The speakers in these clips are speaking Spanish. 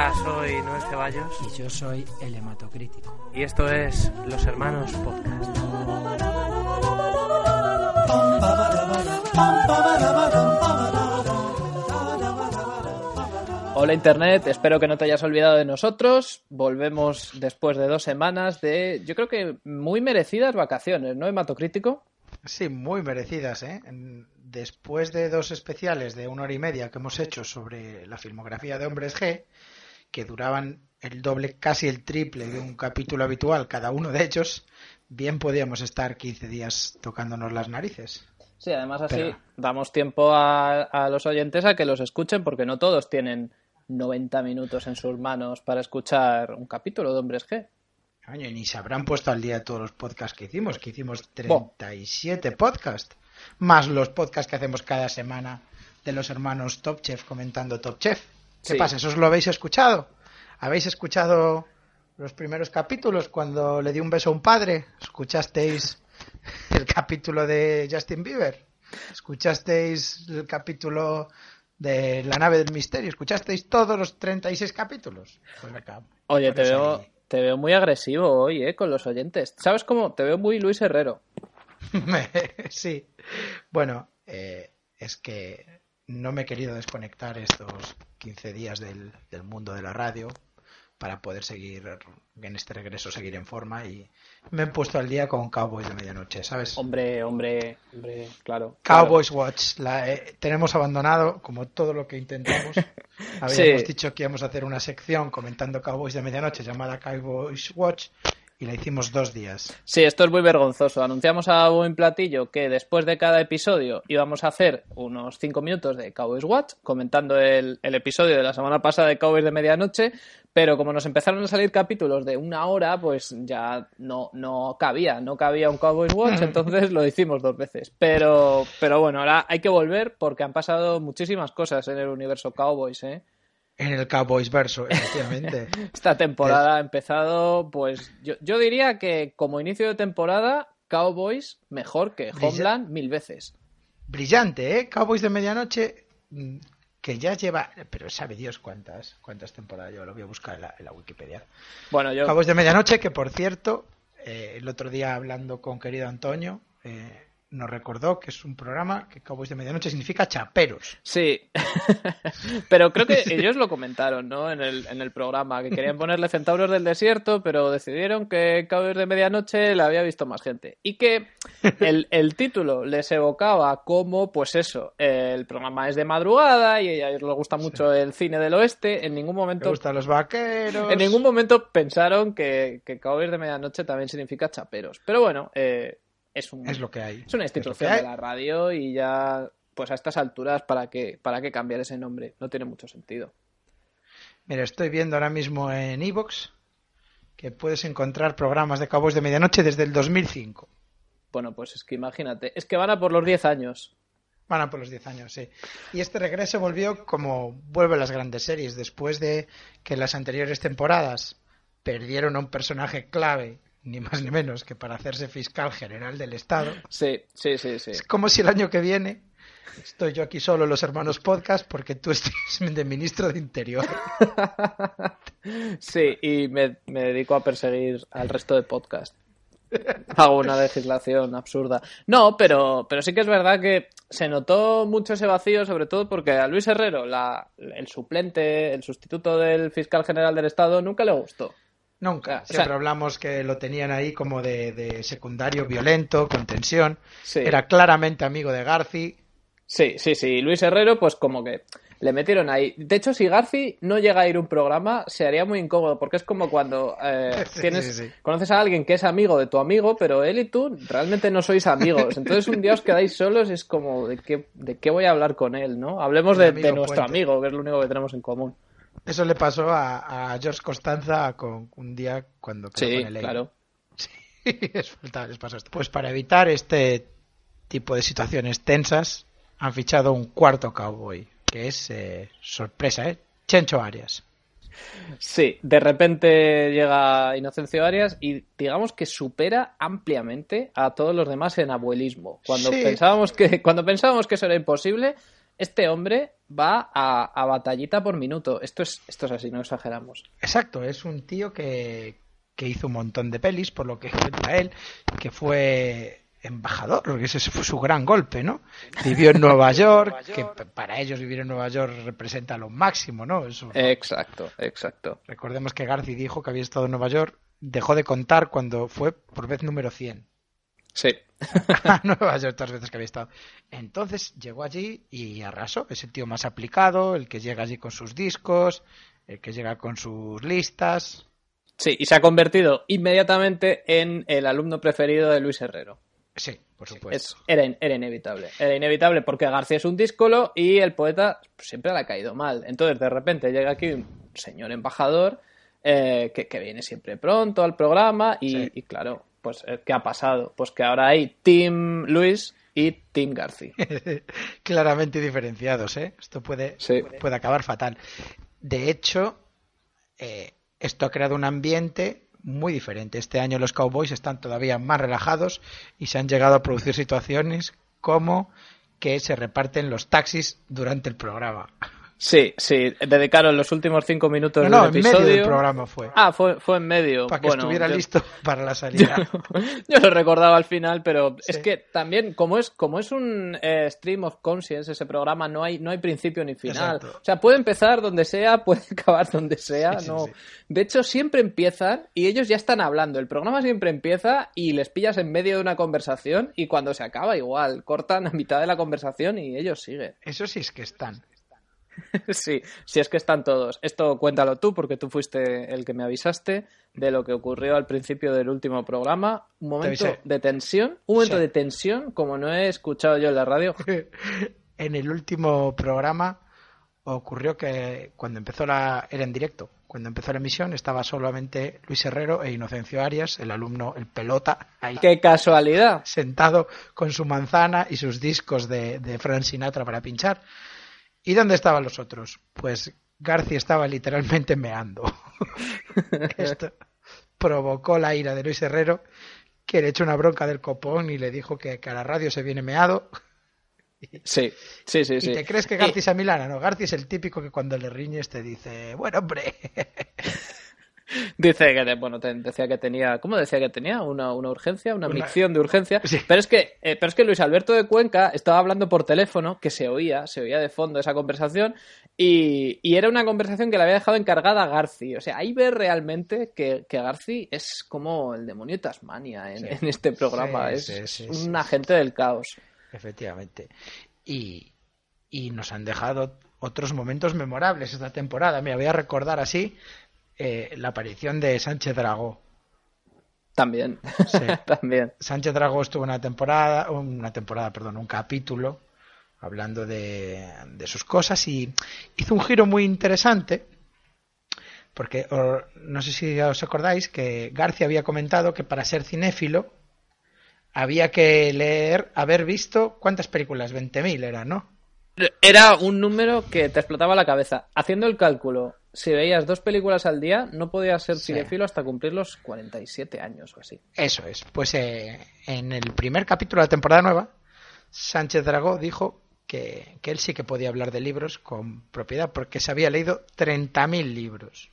Hola, soy Noel Ceballos. Y yo soy el hematocrítico. Y esto es Los Hermanos Podcast. Hola Internet, espero que no te hayas olvidado de nosotros. Volvemos después de dos semanas de, yo creo que muy merecidas vacaciones, ¿no, hematocrítico? Sí, muy merecidas, ¿eh? Después de dos especiales de una hora y media que hemos hecho sobre la filmografía de Hombres G, que duraban el doble, casi el triple de un capítulo habitual cada uno de ellos, bien podíamos estar 15 días tocándonos las narices. Sí, además así damos tiempo a, a, los oyentes a que los escuchen porque no todos tienen 90 minutos en sus manos para escuchar un capítulo de Hombres G. Año, ni se habrán puesto al día todos los podcasts que hicimos, que hicimos 37 podcasts, más los podcasts que hacemos cada semana de los hermanos Top Chef comentando Top Chef. ¿Qué Sí. pasa? ¿Eso os lo habéis escuchado? ¿Habéis escuchado los primeros capítulos cuando le di un beso a un padre? ¿Escuchasteis el capítulo de Justin Bieber? ¿Escuchasteis el capítulo de La nave del misterio? ¿Escuchasteis todos los 36 capítulos? Pues acá, Oye, te veo, ahí. te veo muy agresivo hoy, ¿eh? Con los oyentes. ¿Sabes cómo? Te veo muy Luis Herrero. sí. Bueno, eh, es que no me he querido desconectar estos 15 días del, del mundo de la radio para poder seguir en este regreso, seguir en forma y me he puesto al día con Cowboys de Medianoche, ¿sabes? Hombre, hombre, hombre, claro. claro. Cowboys Watch, la, eh, tenemos abandonado como todo lo que intentamos. Habíamos Sí. dicho que íbamos a hacer una sección comentando Cowboys de Medianoche llamada Cowboys Watch y la hicimos dos días. Sí, esto es muy vergonzoso. Anunciamos a buen platillo que después de cada episodio íbamos a hacer unos 5 minutos de Cowboys Watch comentando el, el episodio de la semana pasada de Cowboys de Medianoche, pero como nos empezaron a salir capítulos de una hora, pues ya no, no cabía, no cabía un Cowboys Watch, entonces lo hicimos dos veces. Pero, pero bueno, ahora hay que volver porque han pasado muchísimas cosas en el universo Cowboys, ¿eh? En el Cowboys verso, efectivamente. Esta temporada ha empezado, pues yo, yo diría que como inicio de temporada, Cowboys mejor que Brilla- Homeland mil veces. Brillante, ¿eh? Cowboys de Medianoche, mm, que ya lleva, pero sabe Dios cuántas, cuántas temporadas yo lo voy a buscar en la, en la Wikipedia. Bueno, yo Cowboys de Medianoche, que por cierto, eh, el otro día hablando con querido Antonio, eh, nos recordó que es un programa que Cowboys de Medianoche significa chaperos. sí, pero creo que ellos lo comentaron, ¿no? En el, en el programa, que querían ponerle Centauros del Desierto, pero decidieron que Cowboys de Medianoche la había visto más gente. Y que el, el título les evocaba como, pues eso, el programa es de madrugada y a ellos les gusta mucho el cine del oeste. En ningún Me momento gustan los vaqueros. En ningún momento pensaron que, que Cowboys de Medianoche también significa chaperos. Pero bueno, eh, es, un, Es lo que hay. es una institución de la radio y ya, pues a estas alturas, ¿para qué, ¿para qué cambiar ese nombre? No tiene mucho sentido. Mira, estoy viendo ahora mismo en Evox que puedes encontrar programas de Cowboys de Medianoche desde el 2005. Bueno, pues es que imagínate, es que van a por los 10 años. Van a por los 10 años, sí. Y este regreso volvió como vuelven las grandes series, después de que las anteriores temporadas perdieron a un personaje clave, ni más ni menos que para hacerse fiscal general del Estado. Sí, sí, sí, sí. Es como si el año que viene estoy yo aquí solo en los hermanos podcast porque tú estés de ministro de Interior. Sí, y me, me dedico a perseguir al resto de podcast. Hago una legislación absurda. No, pero, pero sí que es verdad que se notó mucho ese vacío, sobre todo porque a Luis Herrero, la, el suplente, el sustituto del fiscal general del Estado, nunca le gustó. Nunca. O sea- Siempre hablamos que lo tenían ahí como de, de secundario violento, con tensión. Sí. Era claramente amigo de Garci. Sí, sí, sí. Luis Herrero, pues como que le metieron ahí. De hecho, si Garci no llega a ir a un programa, se haría muy incómodo, porque es como cuando eh, tienes, sí, sí. conoces a alguien que es amigo de tu amigo, pero él y tú realmente no sois amigos. Entonces un día os quedáis solos y es como, ¿de qué, de qué voy a hablar con él? ¿no? Hablemos de, nuestro puente. amigo, que es lo único que tenemos en común. Eso le pasó a, a George Costanza con un día cuando quedó Sí, con el claro. es falta- les pasó esto. Pues para evitar este tipo de situaciones tensas, han fichado un cuarto cowboy, que es eh, sorpresa, ¿eh? Chencho Arias. Sí, de repente llega Inocencio Arias y digamos que supera ampliamente a todos los demás en abuelismo. Cuando Sí. pensábamos que cuando pensábamos que eso era imposible, este hombre va a, a batallita por minuto. Esto es, esto es así, no exageramos. Exacto, es un tío que, que hizo un montón de pelis, por lo que cuenta él, que fue embajador, porque ese fue su gran golpe, ¿no? Vivió en Nueva York, que para ellos vivir en Nueva York representa lo máximo, ¿no? Eso, Exacto, exacto. Recordemos que Garci dijo que había estado en Nueva York, dejó de contar cuando fue por vez número 100 Sí. a Nueva York las veces que había estado. Entonces llegó allí y arrasó. Es el tío más aplicado, el que llega allí con sus discos, el que llega con sus listas. Sí, y se ha convertido inmediatamente en el alumno preferido de Luis Herrero. Sí, por Es- supuesto. era, in- era inevitable. Era inevitable porque García es un díscolo y el poeta siempre le ha caído mal. Entonces, de repente llega aquí un señor embajador eh, que, que viene siempre pronto al programa y, Sí. y claro, pues eh, ¿qué ha pasado? Pues que ahora hay Team Luis y Team García. Claramente diferenciados, ¿eh? Esto puede, Sí. puede acabar fatal. De hecho, eh, esto ha creado un ambiente muy diferente. Este año los Cowboys están todavía más relajados y se han llegado a producir situaciones como que se reparten los taxis durante el programa. Sí, sí, dedicaron los últimos cinco minutos No, no, en del medio episodio. del programa fue. Ah, fue, fue en medio. para que Bueno, estuviera yo- listo para la salida. Yo lo recordaba al final, pero Sí. es que también, como es, como es un eh, stream of conscience ese programa, no hay, no hay principio ni final. Exacto. O sea, puede empezar donde sea, puede acabar donde sea. Sí, no. sí. De hecho, siempre empiezan y ellos ya están hablando. El programa siempre empieza y les pillas en medio de una conversación y cuando se acaba igual, cortan a mitad de la conversación y ellos siguen. Eso sí es que están. Sí, sí es que están todos. Esto cuéntalo tú, porque tú fuiste el que me avisaste de lo que ocurrió al principio del último programa. Un momento de tensión, un momento Sí. de tensión como no he escuchado yo en la radio. en el último programa ocurrió que cuando empezó la era en directo, cuando empezó la emisión estaba solamente Luis Herrero e Inocencio Arias, el alumno, el pelota, ahí ¡Qué casualidad! sentado con su manzana y sus discos de, de Frank Sinatra para pinchar. ¿Y dónde estaban los otros? Pues García estaba literalmente meando. Esto provocó la ira de Luis Herrero, que le echó una bronca del copón y le dijo que, que a la radio se viene meado. Sí, sí, sí. sí. ¿Y te crees que García es a Milana? No, García es el típico que cuando le riñes te dice, bueno, hombre. Dice que, bueno, te- decía que tenía, ¿cómo decía que tenía? Una, una urgencia, una, Una- micción de urgencia. Sí. Pero es que, eh, pero es que Luis Alberto de Cuenca estaba hablando por teléfono, que se oía, se oía de fondo esa conversación, y, y era una conversación que le había dejado encargada a Garci. O sea, ahí ves realmente que, que Garci es como el demonio de Tasmania en, Sí. en este programa. Sí, es un agente del caos. Efectivamente. Y, y nos han dejado otros momentos memorables esta temporada. Me voy a recordar así eh, la aparición de Sánchez Dragó. También. Sí. También. Sánchez Dragó estuvo una temporada, una temporada, perdón, un capítulo hablando de, de sus cosas y hizo un giro muy interesante porque no sé si os acordáis que García había comentado que para ser cinéfilo había que leer, haber visto cuántas películas, 20.000 eran, ¿no? Era un número que te explotaba la cabeza. Haciendo el cálculo, si veías dos películas al día, no podías ser Sí. cinefilo hasta cumplir los 47 años o así. Eso es. Pues eh, en el primer capítulo de la temporada nueva, Sánchez Dragó dijo que, que él sí que podía hablar de libros con propiedad porque se había leído 30.000 libros.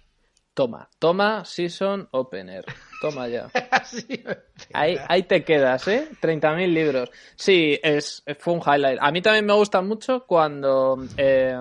Toma, toma Season Opener. Toma ya. Ahí, ahí te quedas, ¿eh? 30.000 libros. Sí, es, fue un highlight. A mí también me gusta mucho cuando eh,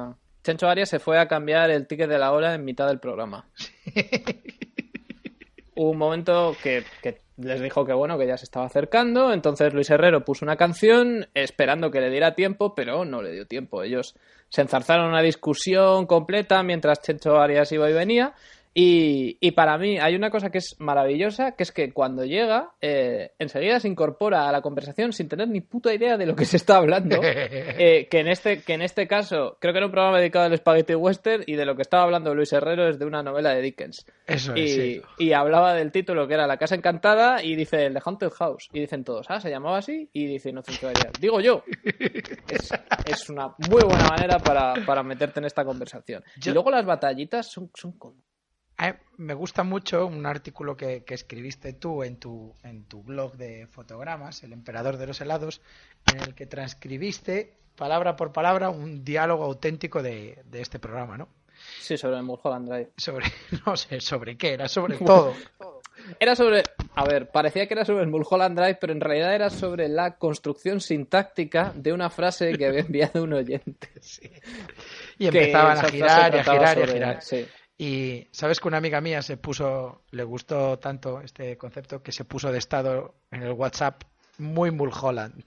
Chencho Arias se fue a cambiar el ticket de la hora en mitad del programa. Hubo un momento que, que les dijo que bueno, que ya se estaba acercando, entonces Luis Herrero puso una canción esperando que le diera tiempo, pero no le dio tiempo. Ellos se enzarzaron en una discusión completa mientras Chencho Arias iba y venía. Y, y para mí hay una cosa que es maravillosa, que es que cuando llega, eh, enseguida se incorpora a la conversación sin tener ni puta idea de lo que se está hablando. Eh, que, en este, que en este caso, creo que era un programa dedicado al Spaghetti Western y de lo que estaba hablando Luis Herrero es de una novela de Dickens. Eso es, Y, sí. y hablaba del título que era La Casa Encantada y dice el The Haunted House. Y dicen todos, ah, se llamaba así. Y dice Inocencio Arias, digo yo. Es, es una muy buena manera para, para meterte en esta conversación. Yo- Y luego las batallitas son, son con- me gusta mucho un artículo que, que escribiste tú en tu, en tu blog de fotogramas, El Emperador de los Helados, en el que transcribiste palabra por palabra, un diálogo auténtico de, de este programa, ¿no? Sí, sobre Mulholland Drive. Sobre, no sé, sobre qué, era sobre todo. Era sobre. A ver, parecía que era sobre Mulholland Drive, pero en realidad era sobre la construcción sintáctica de una frase que había enviado un oyente. Sí. Y empezaban a girar y a girar y a sobre- girar. sí. Y sabes que una amiga mía se puso, le gustó tanto este concepto que se puso de estado en el WhatsApp muy Mulholland.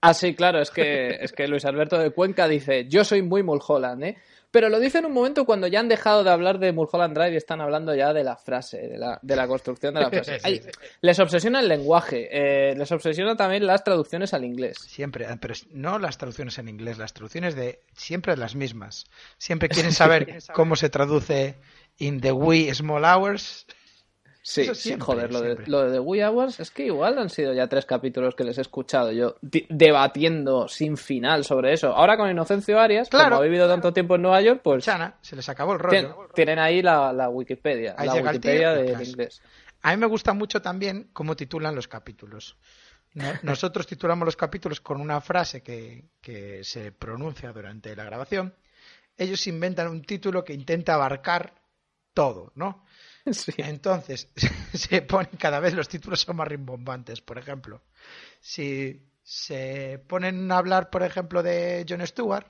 Ah, sí, claro, es que, es que Luis Alberto de Cuenca dice, yo soy muy Mulholland, ¿eh? Pero lo dice en un momento cuando ya han dejado de hablar de Mulholland Drive y están hablando ya de la frase, de la, de la construcción de la frase. Ay, les obsesiona el lenguaje, eh, les obsesiona también las traducciones al inglés. Siempre, ah, pero no las traducciones en inglés, las traducciones de siempre las mismas. Siempre quieren saber cómo se traduce in the wee small hours. Sí, Eso sí, joder, lo de, lo de The Wee Hours es que igual han sido ya tres capítulos que les he escuchado yo debatiendo sin final sobre eso. Ahora con Inocencio Arias, Claro. como ha vivido tanto tiempo en Nueva York, pues Chana, se les acabó el rollo. tienen ahí la, la Wikipedia, Ahí la Wikipedia del inglés. A mí me gusta mucho también cómo titulan los capítulos. No- Nosotros titulamos los capítulos con una frase que, que se pronuncia durante la grabación. Ellos inventan un título que intenta abarcar todo, ¿no? Sí. Entonces, se ponen cada vez los títulos son más rimbombantes. Por ejemplo, si se ponen a hablar, por ejemplo, de Jon Stewart,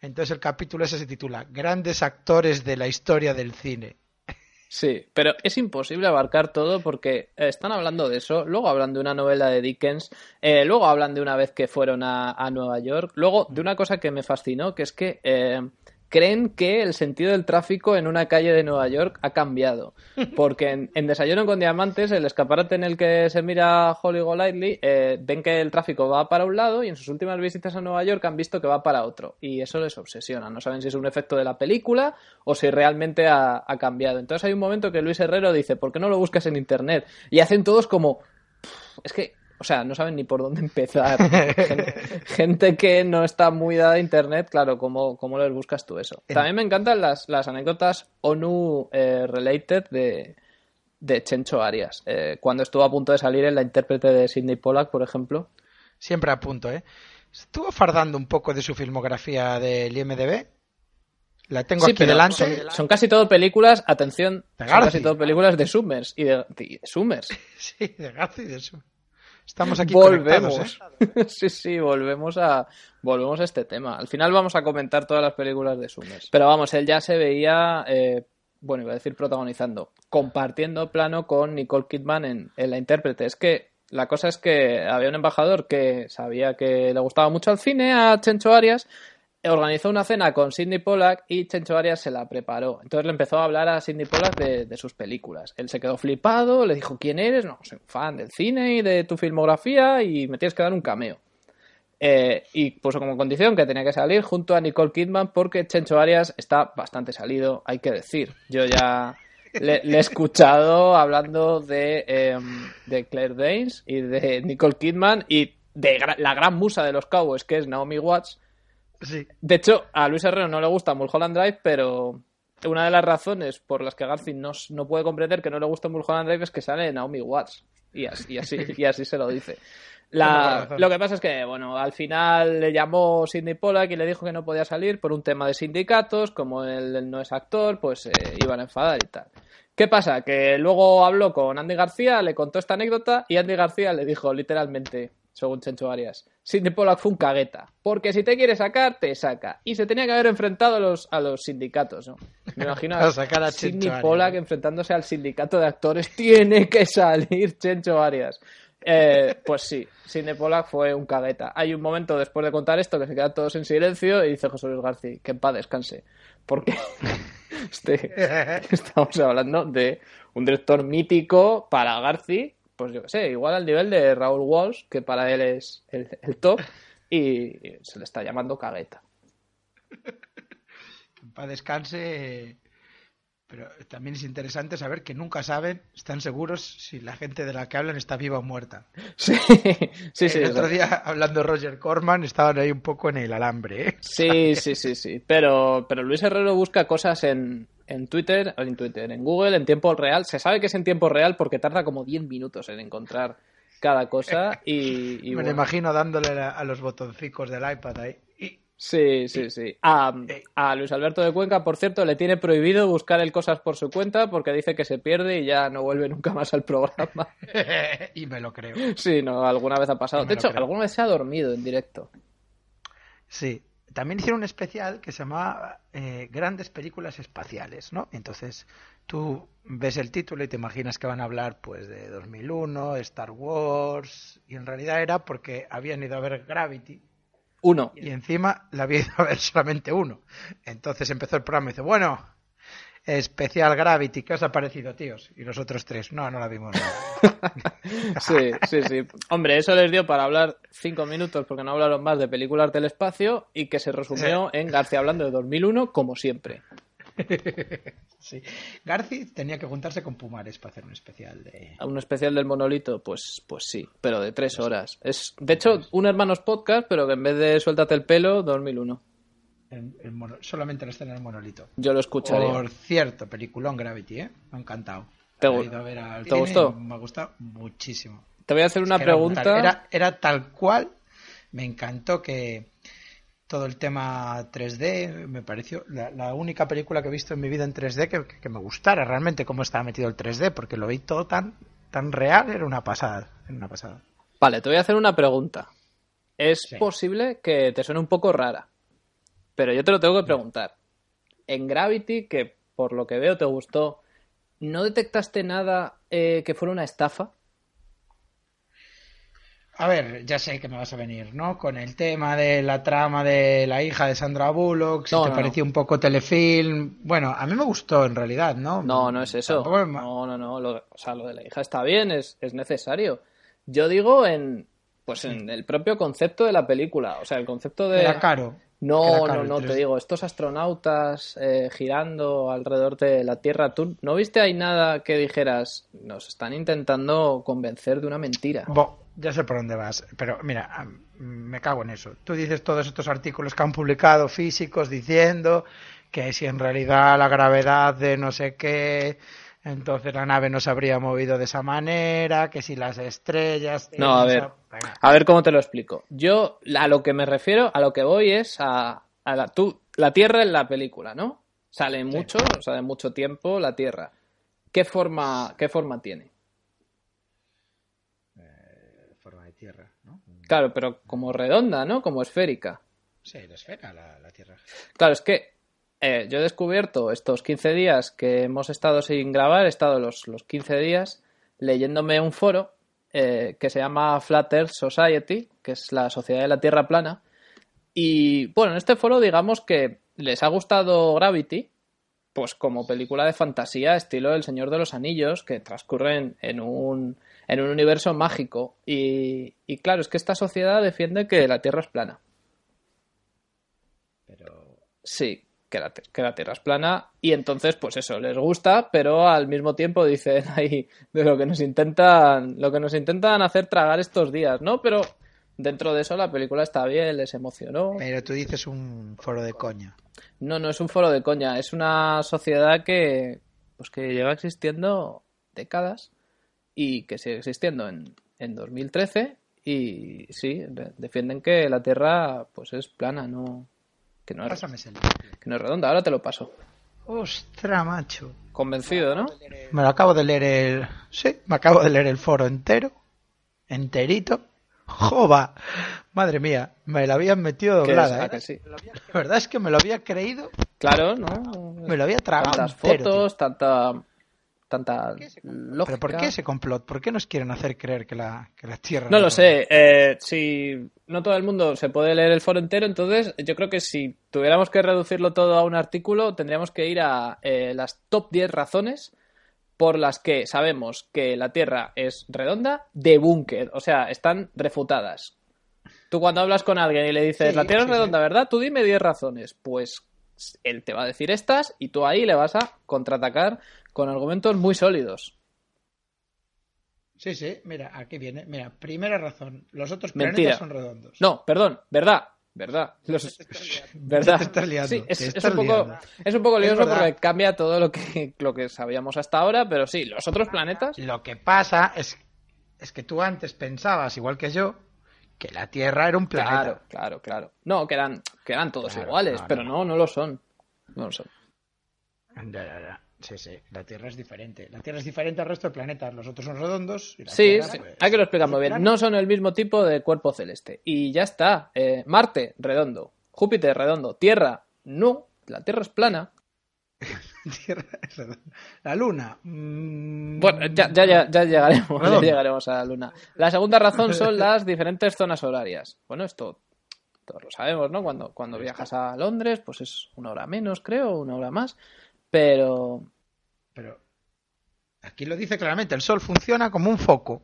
entonces el capítulo ese se titula Grandes actores de la historia del cine. Sí, pero es imposible abarcar todo porque eh, están hablando de eso, luego hablan de una novela de Dickens, eh, luego hablan de una vez que fueron a, a Nueva York, luego de una cosa que me fascinó, que es que eh, creen que el sentido del tráfico en una calle de Nueva York ha cambiado. Porque en, en Desayuno con Diamantes, el escaparate en el que se mira Holly Golightly, eh, ven que el tráfico va para un lado y en sus últimas visitas a Nueva York han visto que va para otro. Y eso les obsesiona. No saben si es un efecto de la película o si realmente ha, ha cambiado. Entonces hay un momento que Luis Herrero dice, ¿por qué no lo buscas en Internet? Y hacen todos como... "Pff, Es que... O sea, no saben ni por dónde empezar. Gente, gente que no está muy dada a internet, claro, ¿cómo, cómo les buscas tú eso? También me encantan las, las anécdotas ONU eh, related de, de Chencho Arias. Eh, cuando estuvo a punto de salir en la intérprete de Sidney Pollack, por ejemplo. Siempre a punto, ¿eh? Estuvo fardando un poco de su filmografía del IMDB. La tengo Sí, aquí delante. Son, son casi todo películas, atención, De son casi todo películas de Summers y de, de Summers. Sí, de Garci y de su. Estamos aquí volvemos. ¿eh? sí, sí, volvemos a volvemos a este tema. Al final vamos a comentar todas las películas de Summers. Pero vamos, él ya se veía, eh, bueno, iba a decir protagonizando, compartiendo plano con Nicole Kidman en, en la intérprete. Es que la cosa es que había un embajador que sabía que le gustaba mucho el cine a Chencho Arias organizó una cena con Sidney Pollack y Chencho Arias se la preparó. Entonces le empezó a hablar a Sidney Pollack de, sus películas. Él se quedó flipado, le dijo, ¿quién eres? No, soy un fan del cine y de tu filmografía y me tienes que dar un cameo. Eh, y puso como condición que tenía que salir junto a Nicole Kidman porque Chencho Arias está bastante salido, hay que decir. Yo ya le, he escuchado hablando de, eh, de Claire Danes y de Nicole Kidman y de la gran musa de los Cowboys que es Naomi Watts. Sí. De hecho, a Luis Herrero no le gusta Mulholland Drive, pero una de las razones por las que Garci no, no puede comprender que no le gusta Mulholland Drive es que sale Naomi Watts. Y así, y así, y así se lo dice. La- lo que pasa es que, bueno, al final le llamó Sidney Pollack y le dijo que no podía salir por un tema de sindicatos, como él, él no es actor, pues eh, iban a enfadar y tal. ¿Qué pasa? Que luego habló con Andy García, le contó esta anécdota y Andy García le dijo literalmente, según Chencho Arias, Sidney Pollack fue un cagueta, porque si te quiere sacar, te saca. Y se tenía que haber enfrentado a los, a los sindicatos, ¿no? Me imagino sacar a Sidney Arias. Pollack enfrentándose al sindicato de actores. Tiene que salir Chencho Arias. Eh, pues sí, Sidney Pollack fue un cagueta. Hay un momento después de contar esto que se quedan todos en silencio y dice José Luis García, que en paz descanse. Porque este, estamos hablando de un director mítico para García, pues yo qué sé, igual al nivel de Raúl Walsh, que para él es el, el top, y se le está llamando cagueta. Para descanse. Pero también es interesante saber que nunca saben, están seguros si la gente de la que hablan está viva o muerta. Sí, sí, sí. el otro día, hablando de Roger Corman, estaban ahí un poco en el alambre. ¿eh? Sí, sí, sí, sí. Pero, pero Luis Herrero busca cosas en, en Twitter, en Twitter, en Google, en tiempo real. Se sabe que es en tiempo real porque tarda como 10 minutos en encontrar cada cosa y, y Me lo imagino dándole a, los botoncicos del iPad ahí. Sí, sí, sí. A, a, Luis Alberto de Cuenca, por cierto, le tiene prohibido buscar el cosas por su cuenta porque dice que se pierde y ya no vuelve nunca más al programa. y me lo creo. Sí, no, alguna vez ha pasado. De hecho, alguna vez se ha dormido en directo. Sí. También hicieron un especial que se llamaba eh, Grandes Películas Espaciales, ¿no? Entonces tú ves el título y te imaginas que van a hablar pues de 2001, Star Wars, y en realidad era porque habían ido a ver Gravity, uno. Y encima la había ido a ver solamente uno. Entonces empezó el programa y dice, bueno, especial Gravity, ¿qué os ha parecido, tíos? Y los otros tres, no, no la vimos. sí, sí, sí. Hombre, eso les dio para hablar cinco minutos porque no hablaron más de películas del espacio y que se resumió en García hablando de 2001 como siempre. sí. Garci tenía que juntarse con Pumares para hacer un especial de. Un especial del monolito, pues, pues sí, pero de tres horas. Es, de hecho, un hermanos podcast, pero que en vez de suéltate el pelo, 2001. Solamente la escena del monolito. Yo lo escucharía. Por cierto, peliculón Gravity, ¿eh? Me ha encantado. ¿Te, gustó? Me ha gustado muchísimo. Te voy a hacer una pregunta. Era, era tal cual. Me encantó que todo el tema 3D, me pareció la, única película que he visto en mi vida en 3D que, me gustara realmente cómo estaba metido el 3D, porque lo vi todo tan, tan real, era una pasada, una pasada. Vale, te voy a hacer una pregunta. Es posible que te suene un poco rara, pero yo te lo tengo que preguntar. En Gravity, que por lo que veo te gustó, ¿no detectaste nada eh, que fuera una estafa? A ver, ya sé que me vas a venir, ¿no? Con el tema de la trama de la hija de Sandra Bullock, si te pareció un poco telefilm. Bueno, a mí me gustó en realidad, ¿no? No, no es eso. No, no, no. Lo, o sea, lo de la hija está bien, es, es necesario. Yo digo en, pues en el propio concepto de la película. O sea, el concepto de. Era caro. No, no, no, te digo, estos astronautas eh, girando alrededor de la Tierra, ¿tú no viste ahí nada que dijeras, nos están intentando convencer de una mentira? ya sé por dónde vas, pero mira, me cago en eso. Tú dices todos estos artículos que han publicado físicos diciendo que si en realidad la gravedad de no sé qué, entonces la nave no se habría movido de esa manera, que si las estrellas... No, a ver, a ver cómo te lo explico. Yo a lo que me refiero, a lo que voy es a, la, tú, la Tierra en la película, ¿no? Sale mucho, sale mucho tiempo la Tierra. ¿Qué forma, qué forma tiene? Claro, pero como redonda, ¿no? Como esférica. Sí, la esfera, la, Tierra. Claro, es que eh, yo he descubierto estos 15 días que hemos estado sin grabar, he estado los, los 15 días leyéndome un foro eh, que se llama Flat Earth Society, que es la Sociedad de la Tierra Plana. Y bueno, en este foro digamos que les ha gustado Gravity, pues como película de fantasía estilo El Señor de los Anillos, que transcurren en un en un universo mágico. Y, y, claro, es que esta sociedad defiende que la Tierra es plana. Pero. Sí, que la, que la Tierra es plana. Y entonces, pues eso, les gusta, pero al mismo tiempo dicen ahí de lo que nos intentan. Lo que nos intentan hacer tragar estos días, ¿no? Pero dentro de eso la película está bien, les emocionó. Pero tú dices un foro de coña. No, no es un foro de coña, es una sociedad que. Pues que lleva existiendo décadas y que sigue existiendo en, en 2013 y sí, defienden que la Tierra pues es plana, no que no es, que no es redonda. Ahora te lo paso. Ostra, macho. Convencido, ¿no? Me lo acabo de leer el... Sí, me acabo de leer el foro entero. Enterito. ¡Jova! Madre mía, me la habían metido doblada, ¿eh? La verdad es que me lo había creído. Claro, ¿no? Me lo había tragado Tantas fotos, tanta tanta ¿Pero por qué ese complot? ¿Por qué nos quieren hacer creer que la, que la Tierra... No lo sé. Eh, si no todo el mundo se puede leer el foro entero, entonces yo creo que si tuviéramos que reducirlo todo a un artículo, tendríamos que ir a eh, las top 10 razones por las que sabemos que la Tierra es redonda de búnker. O sea, están refutadas. Tú cuando hablas con alguien y le dices, la Tierra es redonda, ¿verdad? Tú dime 10 razones. Pues él te va a decir estas y tú ahí le vas a contraatacar con argumentos muy sólidos. Sí, sí, mira, aquí viene. Mira, primera razón, los otros planetas son redondos. No, perdón, verdad, verdad. Los... verdad. Sí, es, un poco, es un poco lioso porque cambia todo lo que, lo que sabíamos hasta ahora, pero sí, los otros planetas. Lo que pasa es, es que tú antes pensabas, igual que yo, que la Tierra era un planeta. Claro, claro, claro. No, que eran, que eran todos Claro, iguales, no, pero no. no, no lo son. No lo son. Ya, ya, ya. Sí, sí, la Tierra es diferente. La Tierra es diferente al resto de planetas. Los otros son redondos. Y la Sí, Tierra, sí, pues, hay que lo explicar muy bien. No son el mismo tipo de cuerpo celeste. Y ya está. Eh, Marte, redondo. Júpiter, redondo. Tierra, no. La Tierra es plana. Tierra es redonda. La Luna. mm, Bueno, ya, ya, ya, ya llegaremos, ya llegaremos a la Luna. La segunda razón son las diferentes zonas horarias. Bueno, esto todos lo sabemos, ¿no? Cuando, cuando viajas a Londres, pues es una hora menos, creo, una hora más. Pero Pero aquí lo dice claramente, el Sol funciona como un foco.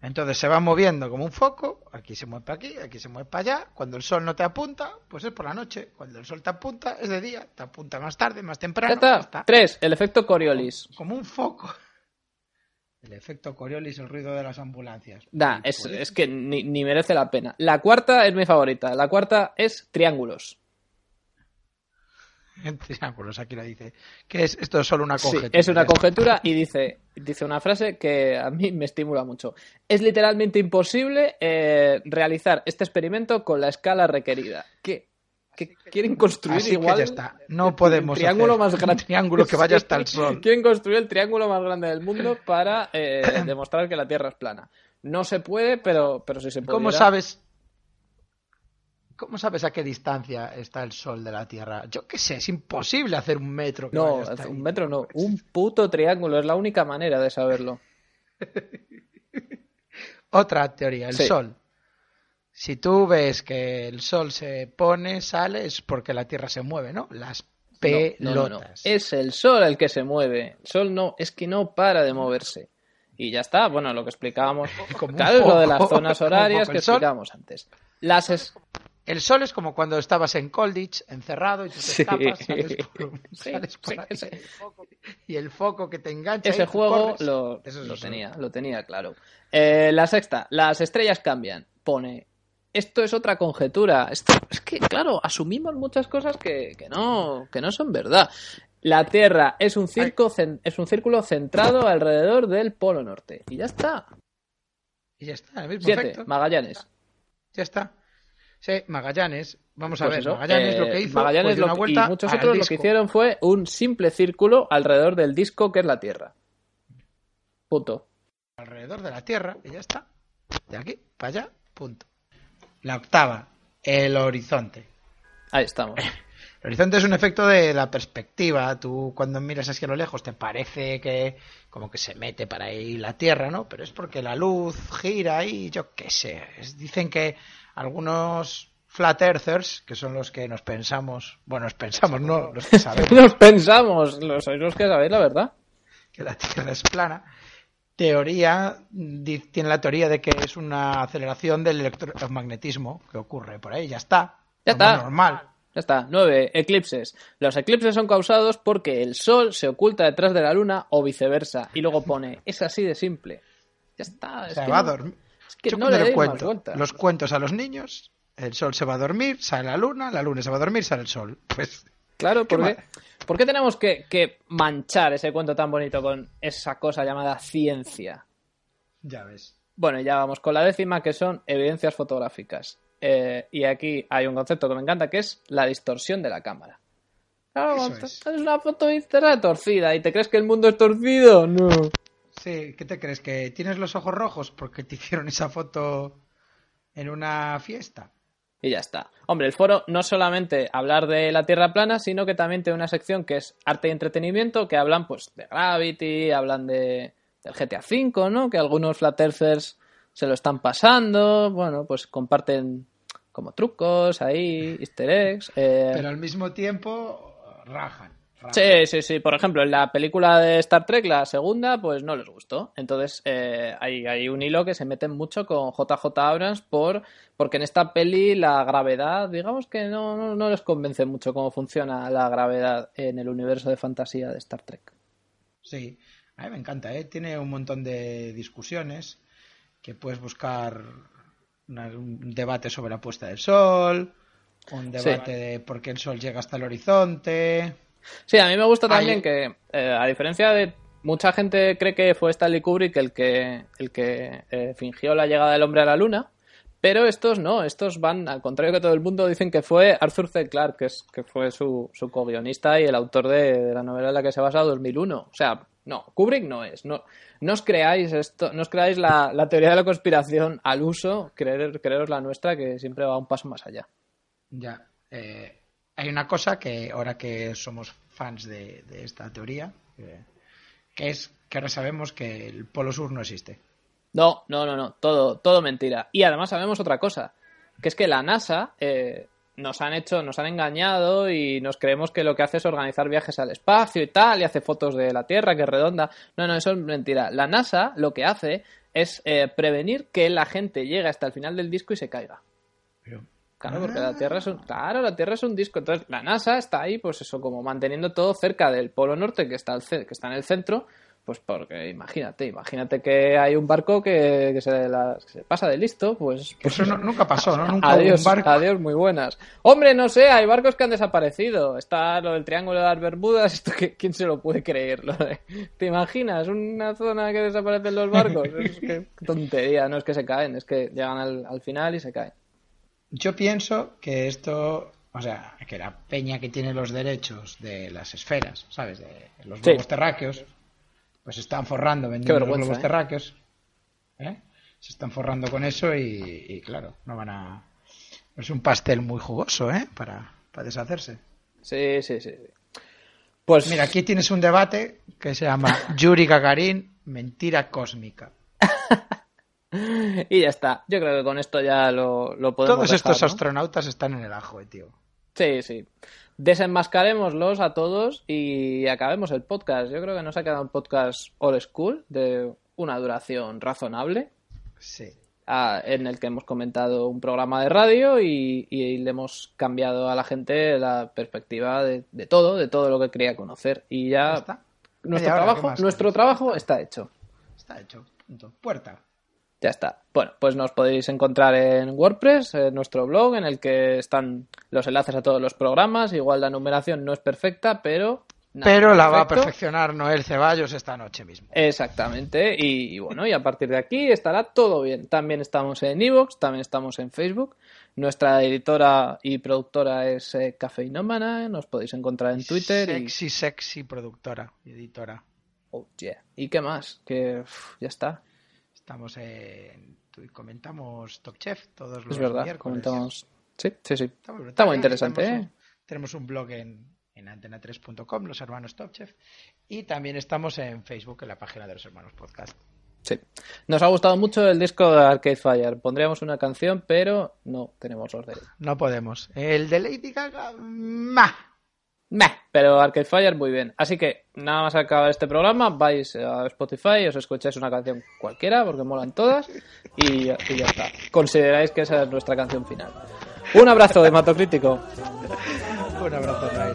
Entonces se va moviendo como un foco, aquí se mueve para aquí, aquí se mueve para allá. Cuando el Sol no te apunta, pues es por la noche. Cuando el Sol te apunta, es de día. Te apunta más tarde, más temprano. está. está. Tres, el efecto Coriolis. Como un foco. El efecto Coriolis, el ruido de las ambulancias. Nah, Y es, que ni, ni merece la pena. La cuarta es mi favorita. La cuarta es triángulos. En triángulos, aquí lo dice. Que es esto es solo una Sí, conjetura. es una conjetura y dice, dice una frase que a mí me estimula mucho. Es literalmente imposible eh, realizar este experimento con la escala requerida. ¿Qué? ¿Que quieren construir Así que igual ya está. No el podemos triángulo hacer más grande triángulo que vaya hasta el Sol. Quieren construir el triángulo más grande del mundo para eh, demostrar que la Tierra es plana. No se puede, pero, pero sí se puede. ¿Cómo sabes? ¿Cómo sabes a qué distancia está el Sol de la Tierra? Yo qué sé, es imposible hacer un metro. No, un ahí. metro no, un puto triángulo, es la única manera de saberlo. Otra teoría, el Sí. Sol. Si tú ves que el Sol se pone, sale, es porque la Tierra se mueve, ¿no? Las pelotas. No, no, no. Es el sol el que se mueve. El sol no, es que no para de moverse. Y ya está, bueno, lo que explicábamos. Claro, lo de las zonas horarias que explicábamos antes. Las es- El Sol es como cuando estabas en Colditch, encerrado, y tú te Sí. escapas, sales por, sales por sí, ahí, sí. y el foco que te engancha. ese ahí, juego lo, Eso es lo el Sol. tenía, lo tenía claro. Eh, la sexta, las estrellas cambian. Pone, esto es otra conjetura. Esto, es que, claro, asumimos muchas cosas que, que no, que no son verdad. La Tierra es un, circo, es un círculo centrado alrededor del Polo Norte. Y ya está. Y ya está, el mismo Siete, efecto. Magallanes. Ya está. Sí, Magallanes. Vamos a Pues ver, eso, Magallanes eh, lo que hizo Magallanes fue lo una vuelta y muchos otros lo que hicieron fue un simple círculo alrededor del disco que es la Tierra. Punto. alrededor de la Tierra y ya está. De aquí para allá, punto. La octava, el horizonte. Ahí estamos. El horizonte es un efecto de la perspectiva. Tú cuando miras hacia lo lejos te parece que como que se mete para ahí la Tierra, ¿no? Pero es porque la luz gira y yo qué sé. Es- dicen que algunos flat earthers, que son los que nos pensamos, bueno, nos pensamos, no, los que sabemos Nos pensamos, sois los que sabéis la verdad. que la Tierra es plana, teoría tiene la teoría de que es una aceleración del electromagnetismo que ocurre por ahí, ya está. Ya está. Normal. Ya está. Nueve, eclipses. Los eclipses son causados porque el Sol se oculta detrás de la Luna o viceversa. Y luego pone, es así de simple. Ya está. Es se que va a dormir. es que Yo no le deis cuento los cuentos a los niños, el sol se va a dormir, sale la luna, la luna se va a dormir, sale el sol. Pues Claro, ¿Qué ¿por qué, más? por qué tenemos que, que manchar ese cuento tan bonito con esa cosa llamada ciencia? ya ves. Bueno, y ya vamos con la décima, que son evidencias fotográficas. Eh, y aquí hay un concepto que me encanta, que es la distorsión de la cámara. Claro, es. una foto está torcida y te crees que el mundo es torcido. No. Sí, ¿qué te crees? ¿Que tienes los ojos rojos porque te hicieron esa foto en una fiesta? Y ya está. Hombre, el foro no solamente hablar de la Tierra plana, sino que también tiene una sección que es arte y entretenimiento, que hablan pues de Gravity, hablan de del GTA V, ¿no? Que algunos flat earthers se lo están pasando, bueno, pues comparten como trucos ahí, easter eggs. eh, Pero al mismo tiempo rajan. rajan. Sí, sí, sí. Por ejemplo, en la película de Star Trek, la segunda, pues no les gustó. Entonces, eh, hay, hay un hilo que se mete mucho con JJ Abrams por, porque en esta peli la gravedad, digamos que no, no, no les convence mucho cómo funciona la gravedad en el universo de fantasía de Star Trek. Sí, a mí me encanta, ¿eh? Tiene un montón de discusiones que puedes buscar una- un debate sobre la puesta del sol, un debate de por qué el sol llega hasta el horizonte. Sí, a mí me gusta Ahí- también que, eh, a diferencia de mucha gente cree que fue Stanley Kubrick el que, el que eh, fingió la llegada del hombre a la luna, Pero estos no, estos van, al contrario que todo el mundo, dicen que fue Arthur C. Clarke, que, es, que fue su, su co-guionista y el autor de, de la novela en la que se basa 2001. O sea, no, Kubrick no es. No, no os creáis esto, no os creáis la, la teoría de la conspiración al uso, creer, creeros la nuestra, que siempre va un paso más allá. Ya. eh, hay una cosa que ahora que somos fans de, de esta teoría, eh, que es que ahora sabemos que el Polo Sur no existe. No, no, no, no, todo, todo mentira. Y además sabemos otra cosa, que es que la NASA eh, nos han hecho, nos han engañado y nos creemos que lo que hace es organizar viajes al espacio y tal, y hace fotos de la Tierra que es redonda. No, no, eso es mentira. La NASA lo que hace es eh, prevenir que la gente llegue hasta el final del disco y se caiga. Pero, Claro, porque la Tierra es un, claro, la Tierra es un disco. Entonces, la NASA está ahí, pues eso, como manteniendo todo cerca del Polo Norte, que está, al que está en el centro, pues porque imagínate, imagínate que hay un barco que, que se, la- que se pasa de listo, pues, eso no- nunca pasó, ¿no? Nunca hubo adiós, un barco. adiós, muy buenas. Hombre, no sé, hay barcos que han desaparecido. Está lo del Triángulo de las Bermudas, esto que, ¿quién se lo puede creer? Lo de- ¿Te imaginas una zona que desaparecen los barcos? Es que tontería, no es que se caen, es que llegan al, al final y se caen. Yo pienso que esto, o sea, que la peña que tiene los derechos de las esferas, ¿sabes? De los Sí. globos terráqueos, pues se están forrando vendiendo los globos ¿eh? terráqueos. ¿eh? Se están forrando con eso y, y, claro, no van a... Es un pastel muy jugoso, ¿eh? Para, para deshacerse. Sí, sí, sí. sí. Pues Mira, aquí tienes un debate que se llama Yuri Gagarin, mentira cósmica. Y ya está. Yo creo que con esto ya lo, lo podemos Todos dejar, estos ¿no? astronautas están en el ajo, eh, tío. Sí, sí. Desenmascarémoslos a todos y acabemos el podcast. Yo creo que nos ha quedado un podcast old school de una duración razonable Sí. ah, en el que hemos comentado un programa de radio y, y le hemos cambiado a la gente la perspectiva de, de todo, de todo lo que quería conocer. Y ya, está. nuestro Media hora, ¿qué trabajo, nuestro está hecho. Está hecho. Punto. Puerta. Ya está. Bueno, pues nos podéis encontrar en WordPress, en nuestro blog, en el que están los enlaces a todos los programas. Igual la numeración no es perfecta, pero. nada, Pero la va a perfeccionar Noel Ceballos esta noche mismo. Exactamente. Y, y bueno, y a partir de aquí estará todo bien. También estamos en Evox, también estamos en Facebook. Nuestra editora y productora es eh, Cafeinómana. Nos podéis encontrar en Twitter. y- Sexy, sexy productora y editora. Oh, yeah. ¿Y qué más? Que uf, ya está. Estamos en... Comentamos Top Chef todos los Es verdad. miércoles. Comentamos. Sí, sí, sí. Está muy, brutal, Está muy interesante, Tenemos ¿eh? un, tenemos un blog en, en antena3.com, los hermanos Top Chef. Y también estamos en Facebook, en la página de los hermanos podcast. Sí. Nos ha gustado mucho el disco de Arcade Fire. Pondríamos una canción, pero no tenemos los derechos. No podemos. El de Lady Gaga... ¡ma! Meh, pero Arcade Fire muy bien. Así que nada más acabar este programa, vais a Spotify, os escucháis una canción cualquiera, porque molan todas, y, ya está. Consideráis que esa es nuestra canción final. Un abrazo de Mato Crítico. Un abrazo, Ray.